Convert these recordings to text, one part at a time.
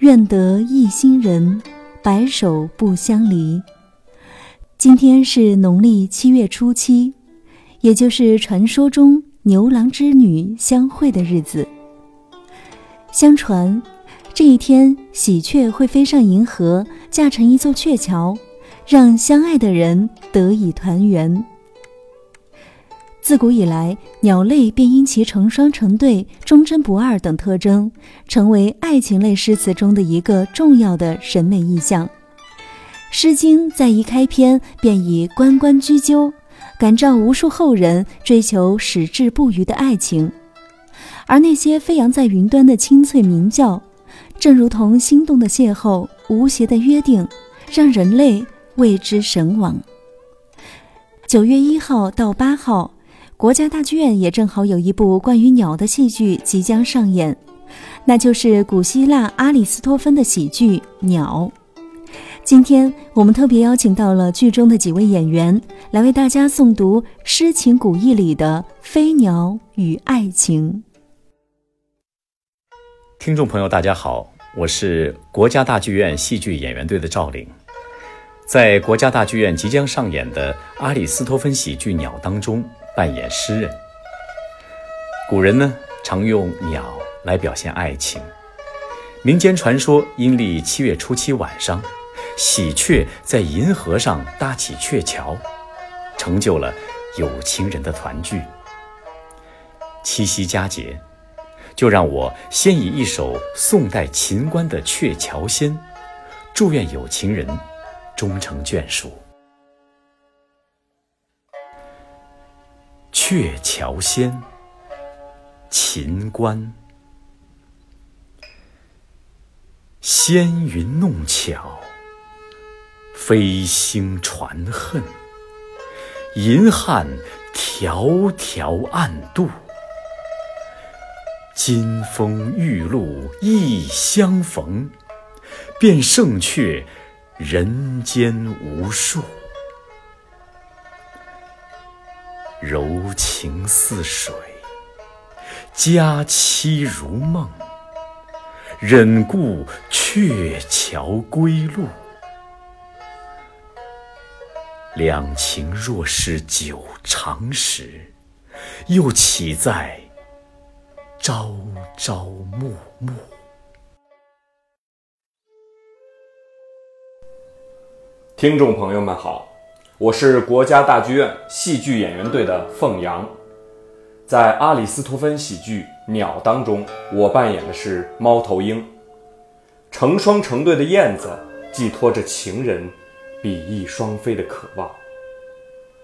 愿得一心人，白首不相离。今天是农历七月初七，也就是传说中牛郎织女相会的日子。相传，这一天喜鹊会飞上银河，架成一座鹊桥，让相爱的人得以团圆。自古以来，鸟类便因其成双成对、忠贞不二等特征，成为爱情类诗词中的一个重要的审美意象。《诗经》在一开篇便以“关关雎鸠”感召无数后人追求矢志不渝的爱情，而那些飞扬在云端的清脆鸣叫，正如同心动的邂逅、无邪的约定，让人类为之神往。九月一号到八号。国家大剧院也正好有一部关于鸟的戏剧即将上演，那就是古希腊阿里斯托芬的喜剧《鸟》。今天我们特别邀请到了剧中的几位演员，来为大家诵读诗情古意里的《飞鸟与爱情》。听众朋友，大家好，我是国家大剧院戏剧演员队的赵玲，在国家大剧院即将上演的阿里斯托芬喜剧《鸟》当中。扮演诗人。古人呢常用鸟来表现爱情。民间传说，阴历七月初七晚上，喜鹊在银河上搭起鹊桥，成就了有情人的团聚。七夕佳节，就让我先以一首宋代秦观的《鹊桥仙》，祝愿有情人终成眷属。《鹊桥仙》秦观，纤云弄巧，飞星传恨，银汉迢迢暗度，金风玉露一相逢，便胜却人间无数。柔情似水，佳期如梦，忍顾鹊桥归路。两情若是久长时，又岂在朝朝暮暮？听众朋友们好。我是国家大剧院戏剧演员队的凤阳，在阿里斯托芬喜剧《鸟》当中，我扮演的是猫头鹰。成双成对的燕子寄托着情人比翼双飞的渴望。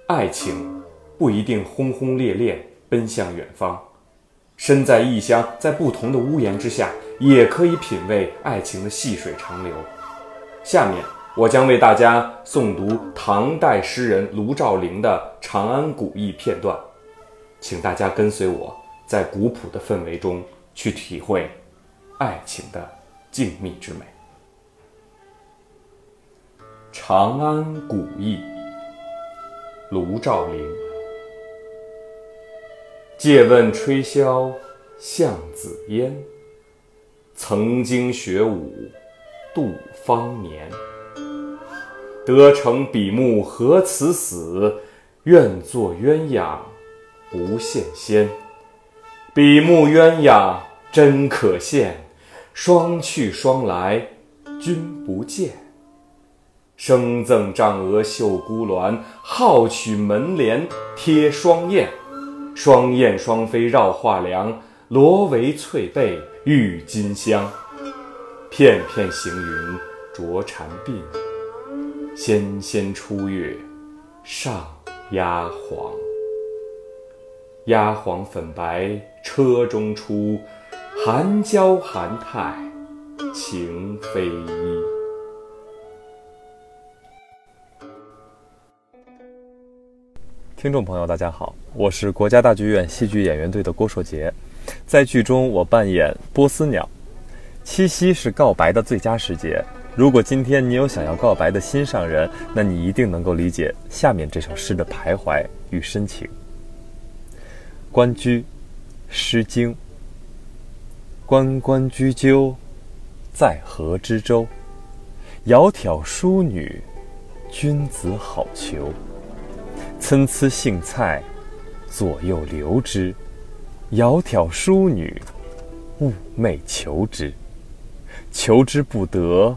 爱情不一定轰轰烈烈奔向远方，身在异乡，在不同的屋檐之下，也可以品味爱情的细水长流。下面。我将为大家诵读唐代诗人卢照邻的《长安古意》片段，请大家跟随我在古朴的氛围中去体会爱情的静谧之美。《长安古意》，卢照邻。借问吹箫向紫烟，曾经学舞度芳年。得成比目何辞死，愿作鸳鸯不羡仙。比目鸳鸯真可羡，双去双来君不见。生赠帐额绣孤鸾，好取门帘贴双燕。双燕双飞绕画梁，罗帷翠被郁金香。片片行云着蝉鬓。纤纤出月上压黄，压黄粉白车中出，寒娇寒态情非一。听众朋友，大家好，我是国家大剧院戏剧演员队的郭硕杰，在剧中我扮演波斯鸟。七夕是告白的最佳时节。如果今天你有想要告白的心上人，那你一定能够理解下面这首诗的徘徊与深情。《关雎》，诗经。关关雎鸠，在河之洲。窈窕淑女，君子好逑。参差荇菜，左右流之。窈窕淑女，寤寐求之。求之不得，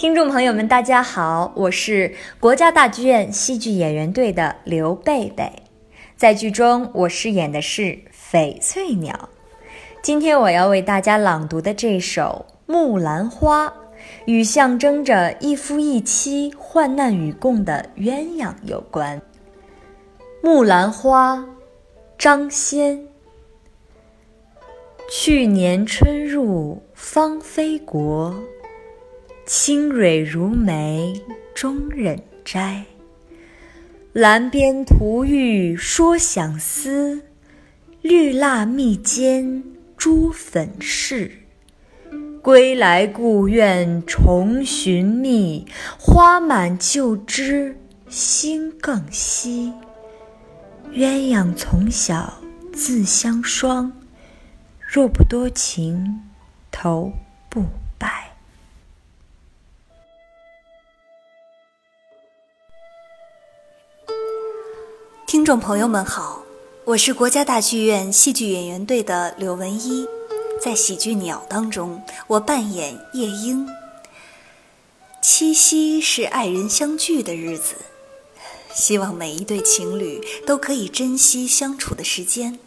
听众朋友们，大家好，我是国家大剧院戏剧演员队的刘贝贝，在剧中我饰演的是翡翠鸟。今天我要为大家朗读的这首《木兰花》，与象征着一夫一妻、患难与共的鸳鸯有关。《木兰花》，张先。去年春入芳菲国。清蕊如眉终忍摘，兰边吐玉说相思，绿蜡密笺朱粉饰。归来故院重寻觅，花满旧枝心更惜。鸳鸯从小自相双，若不多情头不众朋友们好，我是国家大剧院戏剧演员队的柳文一，在喜剧《鸟》当中，我扮演夜莺。七夕是爱人相聚的日子，希望每一对情侣都可以珍惜相处的时间，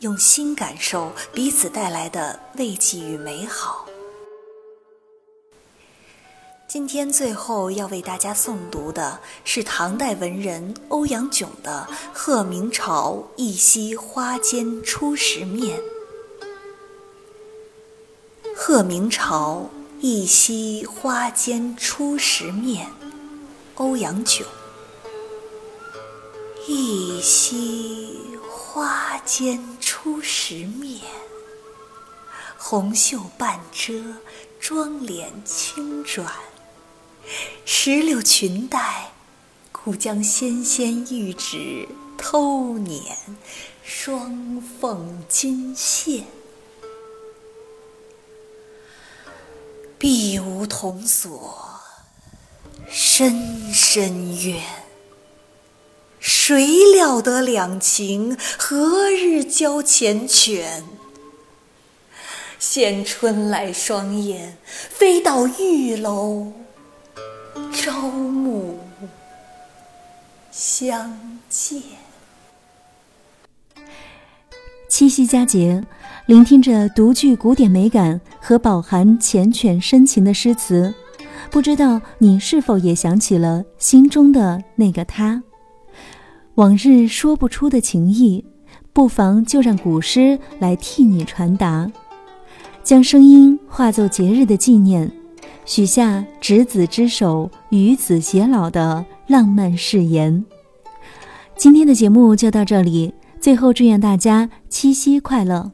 用心感受彼此带来的慰藉与美好。今天最后要为大家诵读的是唐代文人欧阳炯的《鹤鸣巢一夕花间初时面》。鹤鸣巢一夕花间初时面，欧阳炯。一夕花间初时面，红袖半遮，妆脸轻转。石榴裙带，故将纤纤玉指偷捻，双凤金线。碧梧桐锁，深深怨。谁料得两情，何日交缱绻？衔春来双燕，飞到玉楼。相见。七夕佳节，聆听着独具古典美感和饱含缱绻深情的诗词，不知道你是否也想起了心中的那个他？往日说不出的情意，不妨就让古诗来替你传达，将声音化作节日的纪念。许下执子之手，与子偕老的浪漫誓言。今天的节目就到这里，最后祝愿大家七夕快乐。